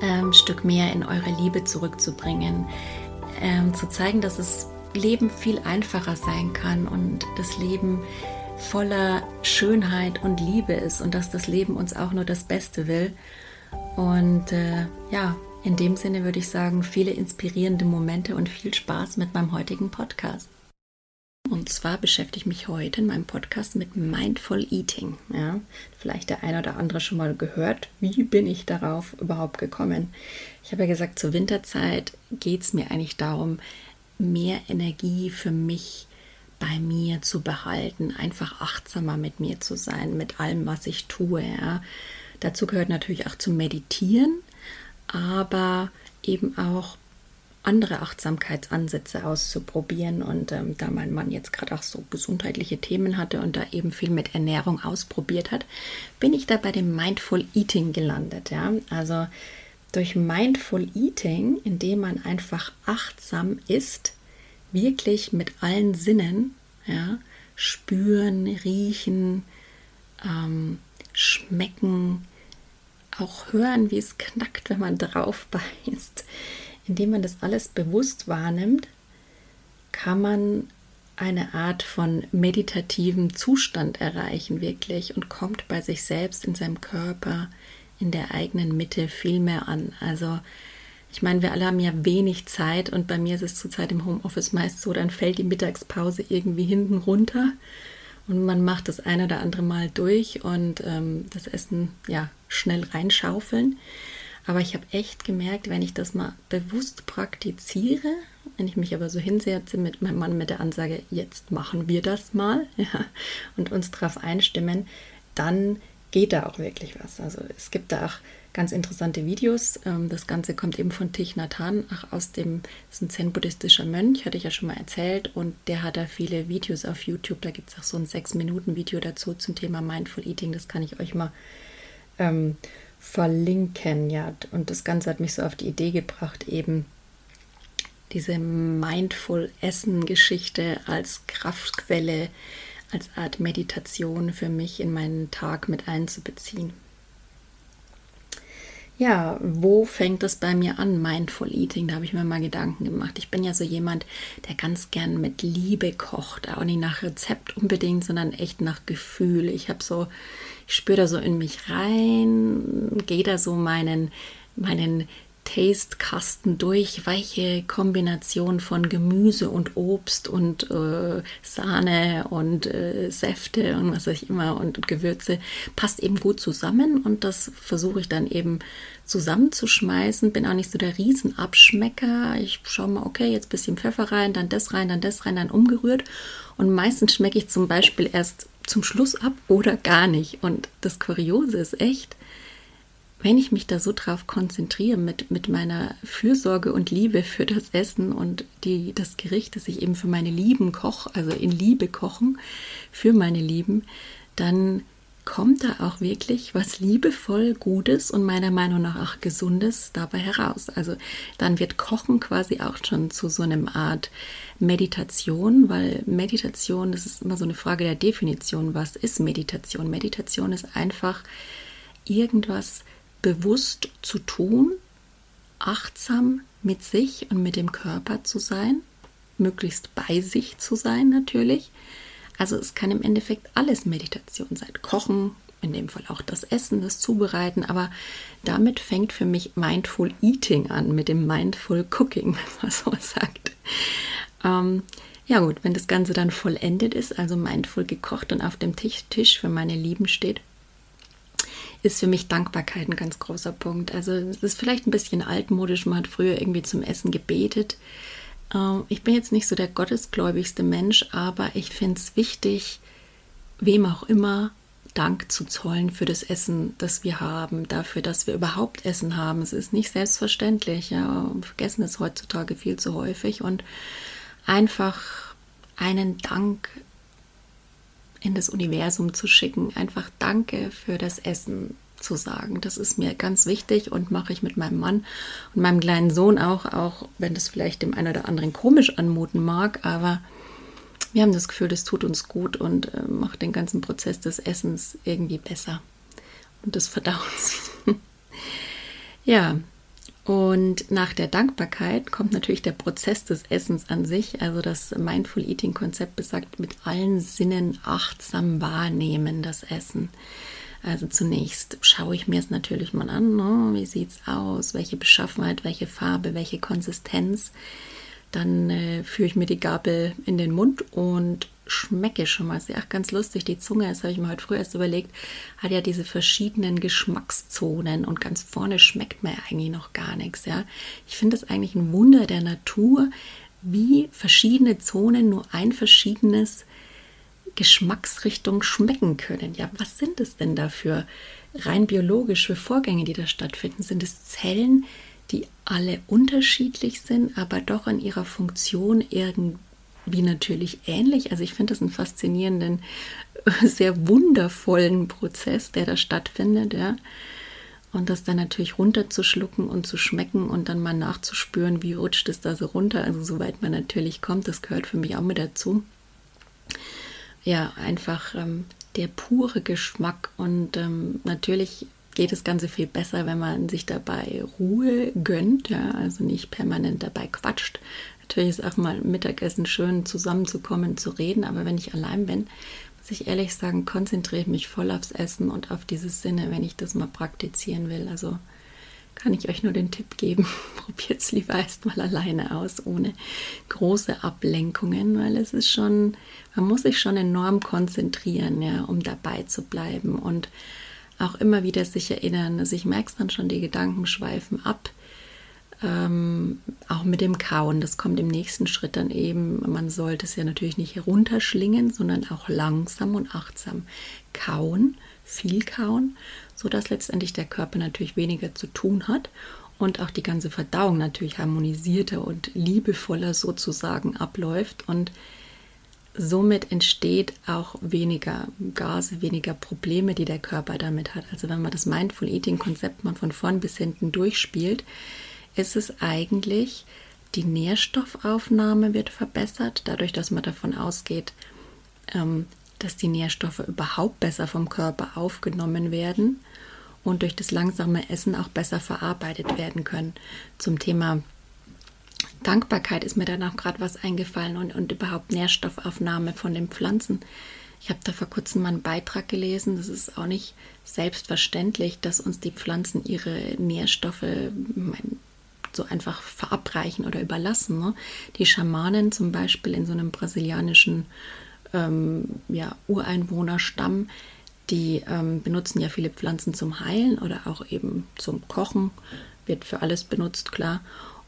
ähm, Stück mehr in eure Liebe zurückzubringen, ähm, zu zeigen, dass das Leben viel einfacher sein kann und das Leben voller Schönheit und Liebe ist und dass das Leben uns auch nur das Beste will. Und äh, ja, in dem Sinne würde ich sagen, viele inspirierende Momente und viel Spaß mit meinem heutigen Podcast. Und zwar beschäftige ich mich heute in meinem Podcast mit Mindful Eating. Ja, vielleicht der eine oder andere schon mal gehört. Wie bin ich darauf überhaupt gekommen? Ich habe ja gesagt, zur Winterzeit geht es mir eigentlich darum, mehr Energie für mich bei mir zu behalten, einfach achtsamer mit mir zu sein, mit allem, was ich tue. Ja. Dazu gehört natürlich auch zu meditieren, aber eben auch andere Achtsamkeitsansätze auszuprobieren. Und ähm, da mein Mann jetzt gerade auch so gesundheitliche Themen hatte und da eben viel mit Ernährung ausprobiert hat, bin ich da bei dem Mindful Eating gelandet. Ja? Also durch Mindful Eating, indem man einfach achtsam ist, wirklich mit allen Sinnen, ja, spüren, riechen, ähm, schmecken, auch hören, wie es knackt, wenn man drauf beißt indem man das alles bewusst wahrnimmt, kann man eine Art von meditativem Zustand erreichen, wirklich, und kommt bei sich selbst in seinem Körper, in der eigenen Mitte viel mehr an. Also, ich meine, wir alle haben ja wenig Zeit und bei mir ist es zurzeit im Homeoffice meist so, dann fällt die Mittagspause irgendwie hinten runter und man macht das ein oder andere Mal durch und ähm, das Essen ja schnell reinschaufeln. Aber ich habe echt gemerkt, wenn ich das mal bewusst praktiziere, wenn ich mich aber so hinsetze mit meinem Mann mit der Ansage, jetzt machen wir das mal ja, und uns darauf einstimmen, dann geht da auch wirklich was. Also es gibt da auch ganz interessante Videos. Ähm, das Ganze kommt eben von Thich Nhat Hanh, auch aus dem, zen-buddhistischer Mönch, hatte ich ja schon mal erzählt, und der hat da viele Videos auf YouTube. Da gibt es auch so ein 6-Minuten-Video dazu zum Thema Mindful Eating. Das kann ich euch mal ähm, verlinken. Ja, und das Ganze hat mich so auf die Idee gebracht, eben diese Mindful Essen-Geschichte als Kraftquelle, als Art Meditation für mich in meinen Tag mit einzubeziehen. Ja, wo fängt das bei mir an, Mindful Eating? Da habe ich mir mal Gedanken gemacht. Ich bin ja so jemand, der ganz gern mit Liebe kocht, auch nicht nach Rezept unbedingt, sondern echt nach Gefühl. Ich habe so, ich spüre da so in mich rein, gehe da so meinen, meinen Taste-Kasten durch, weiche Kombination von Gemüse und Obst und äh, Sahne und äh, Säfte und was weiß ich immer und, und, Gewürze passt eben gut zusammen und das versuche ich dann eben zusammenzuschmeißen. Bin auch nicht so der Riesenabschmecker. Ich schaue mal, okay, jetzt bisschen Pfeffer rein, dann das rein, dann das rein, dann umgerührt und meistens schmecke ich zum Beispiel erst zum Schluss ab oder gar nicht. Und das Kuriose ist echt, wenn ich mich da so drauf konzentriere mit, mit meiner Fürsorge und Liebe für das Essen und die, das Gericht, das ich eben für meine Lieben koche, also in Liebe kochen, für meine Lieben, dann kommt da auch wirklich was liebevoll Gutes und meiner Meinung nach auch Gesundes dabei heraus. Also dann wird Kochen quasi auch schon zu so einem Art Meditation, weil Meditation, das ist immer so eine Frage der Definition. Was ist Meditation? Meditation ist einfach irgendwas bewusst zu tun, achtsam mit sich und mit dem Körper zu sein, möglichst bei sich zu sein natürlich. Also es kann im Endeffekt alles Meditation sein. Kochen, in dem Fall auch das Essen, das Zubereiten, aber damit fängt für mich Mindful Eating an, mit dem Mindful Cooking, wenn man so sagt. Ähm, ja gut, wenn das Ganze dann vollendet ist, also mindful gekocht und auf dem Tisch, Tisch für meine Lieben steht, ist für mich Dankbarkeit ein ganz großer Punkt. Also es ist vielleicht ein bisschen altmodisch, man hat früher irgendwie zum Essen gebetet. Ähm, ich bin jetzt nicht so der gottesgläubigste Mensch, aber ich finde es wichtig, wem auch immer Dank zu zollen für das Essen, das wir haben, dafür, dass wir überhaupt Essen haben. Es ist nicht selbstverständlich. Ja. Wir vergessen es heutzutage viel zu häufig und einfach einen Dank in das Universum zu schicken, einfach Danke für das Essen zu sagen. Das ist mir ganz wichtig und mache ich mit meinem Mann und meinem kleinen Sohn auch, auch wenn das vielleicht dem einen oder anderen komisch anmuten mag, aber wir haben das Gefühl, das tut uns gut und äh, macht den ganzen Prozess des Essens irgendwie besser und des Verdauens. ja, und nach der Dankbarkeit kommt natürlich der Prozess des Essens an sich. Also das Mindful Eating Konzept besagt mit allen Sinnen achtsam wahrnehmen das Essen. Also zunächst schaue ich mir es natürlich mal an. Ne? Wie sieht es aus? Welche Beschaffenheit, welche Farbe, welche Konsistenz? Dann äh, führe ich mir die Gabel in den Mund und schmecke schon mal. Auch ganz lustig. Die Zunge, das habe ich mir heute früh erst überlegt, hat ja diese verschiedenen Geschmackszonen und ganz vorne schmeckt mir eigentlich noch gar nichts. Ja? Ich finde es eigentlich ein Wunder der Natur, wie verschiedene Zonen nur ein verschiedenes Geschmacksrichtung schmecken können. Ja, was sind es denn da für rein biologische Vorgänge, die da stattfinden? Sind es Zellen, die alle unterschiedlich sind, aber doch in ihrer Funktion irgendwie natürlich ähnlich. Also ich finde das einen faszinierenden, sehr wundervollen Prozess, der da stattfindet, ja. Und das dann natürlich runterzuschlucken und zu schmecken und dann mal nachzuspüren, wie rutscht es da so runter. Also soweit man natürlich kommt, das gehört für mich auch mit dazu. Ja, einfach ähm, der pure Geschmack und ähm, natürlich geht das Ganze viel besser, wenn man sich dabei Ruhe gönnt, ja, also nicht permanent dabei quatscht. Natürlich ist auch mal Mittagessen schön zusammenzukommen, zu reden, aber wenn ich allein bin, muss ich ehrlich sagen, konzentriere ich mich voll aufs Essen und auf dieses Sinne, wenn ich das mal praktizieren will. Also kann ich euch nur den Tipp geben, probiert es lieber erst mal alleine aus, ohne große Ablenkungen, weil es ist schon, man muss sich schon enorm konzentrieren, ja, um dabei zu bleiben und auch immer wieder sich erinnern. Also ich merke es dann schon, die Gedanken schweifen ab. Ähm, auch mit dem Kauen, das kommt im nächsten Schritt dann eben. Man sollte es ja natürlich nicht herunterschlingen, sondern auch langsam und achtsam kauen, viel kauen, sodass letztendlich der Körper natürlich weniger zu tun hat und auch die ganze Verdauung natürlich harmonisierter und liebevoller sozusagen abläuft und somit entsteht auch weniger Gase, weniger Probleme, die der Körper damit hat. Also wenn man das Mindful Eating Konzept mal von vorn bis hinten durchspielt, ist es eigentlich, die Nährstoffaufnahme wird verbessert, dadurch, dass man davon ausgeht, ähm, dass die Nährstoffe überhaupt besser vom Körper aufgenommen werden und durch das langsame Essen auch besser verarbeitet werden können. Zum Thema Dankbarkeit ist mir dann auch gerade was eingefallen und, und überhaupt Nährstoffaufnahme von den Pflanzen. Ich habe da vor kurzem mal einen Beitrag gelesen. Das ist auch nicht selbstverständlich, dass uns die Pflanzen ihre Nährstoffe so einfach verabreichen oder überlassen. Ne? Die Schamanen zum Beispiel in so einem brasilianischen ähm, ja, Ureinwohnerstamm, die ähm, benutzen ja viele Pflanzen zum Heilen oder auch eben zum Kochen. Wird für alles benutzt, klar.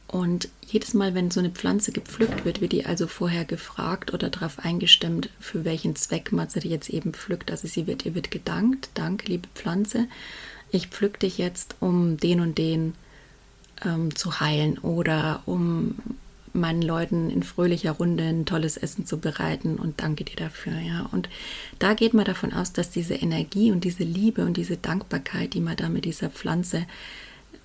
Und jedes Mal, wenn so eine Pflanze gepflückt wird, wird die also vorher gefragt oder darauf eingestimmt, für welchen Zweck man sie jetzt eben pflückt. Also sie wird, ihr wird gedankt, danke liebe Pflanze, ich pflück dich jetzt, um den und den ähm, zu heilen oder um meinen Leuten in fröhlicher Runde ein tolles Essen zu bereiten und danke dir dafür, ja. Und da geht man davon aus, dass diese Energie und diese Liebe und diese Dankbarkeit, die man da mit dieser Pflanze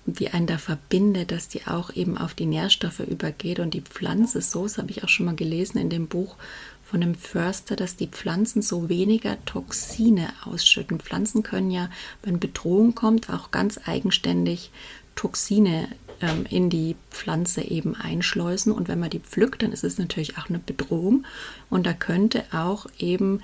die einen da verbindet, dass die auch eben auf die Nährstoffe übergeht. Und die Pflanze so, habe ich auch schon mal gelesen in dem Buch von dem Förster, dass die Pflanzen so weniger Toxine ausschütten. Pflanzen können ja, wenn Bedrohung kommt, auch ganz eigenständig Toxine ähm, in die Pflanze eben einschleusen. Und wenn man die pflückt, dann ist es natürlich auch eine Bedrohung. Und da könnte auch eben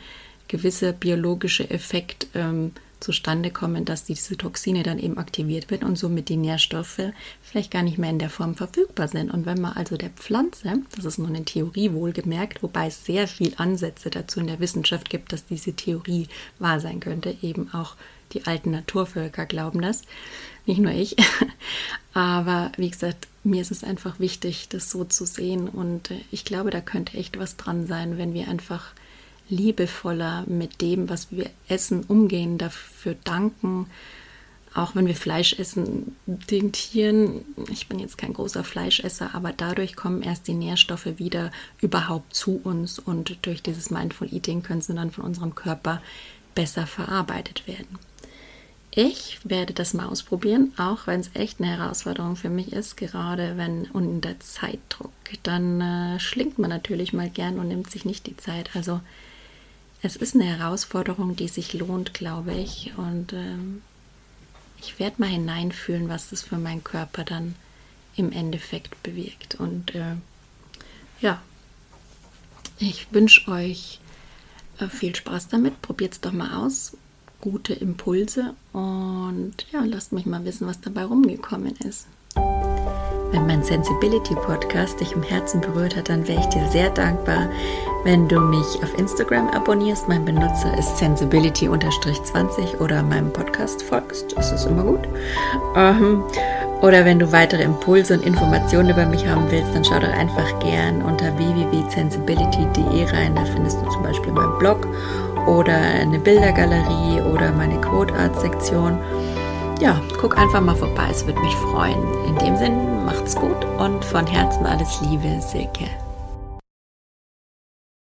gewisser biologischer Effekt ähm, zustande kommen, dass diese Toxine dann eben aktiviert werden und somit die Nährstoffe vielleicht gar nicht mehr in der Form verfügbar sind. Und wenn man also der Pflanze, das ist nur eine Theorie wohlgemerkt, wobei es sehr viel Ansätze dazu in der Wissenschaft gibt, dass diese Theorie wahr sein könnte, eben auch die alten Naturvölker glauben das, nicht nur ich. Aber wie gesagt, mir ist es einfach wichtig, das so zu sehen und äh, ich glaube, da könnte echt was dran sein, wenn wir einfach liebevoller mit dem, was wir essen, umgehen, dafür danken. Auch wenn wir Fleisch essen, den Tieren, ich bin jetzt kein großer Fleischesser, aber dadurch kommen erst die Nährstoffe wieder überhaupt zu uns und durch dieses Mindful Eating können sie dann von unserem Körper besser verarbeitet werden. Ich werde das mal ausprobieren, auch wenn es echt eine Herausforderung für mich ist, gerade wenn unter Zeitdruck. Dann äh, schlingt man natürlich mal gern und nimmt sich nicht die Zeit. Also es ist eine Herausforderung, die sich lohnt, glaube ich. Und ähm, ich werde mal hineinfühlen, was das für meinen Körper dann im Endeffekt bewirkt. Und äh, ja, ich wünsche euch äh, viel Spaß damit. Probiert es doch mal aus. Gute Impulse und ja, lasst mich mal wissen, was dabei rumgekommen ist. Wenn mein Sensibility Podcast dich im Herzen berührt hat, dann wäre ich dir sehr dankbar, wenn du mich auf Instagram abonnierst. Mein Benutzer ist sensibility-20 oder meinem Podcast folgst. Das ist immer gut. Ähm, oder wenn du weitere Impulse und Informationen über mich haben willst, dann schau doch einfach gern unter www.sensibility.de rein. Da findest du zum Beispiel meinen Blog oder eine Bildergalerie oder meine Quote Art Sektion ja, guck einfach mal vorbei, es würde mich freuen. In dem Sinn, macht's gut und von Herzen alles Liebe, Silke.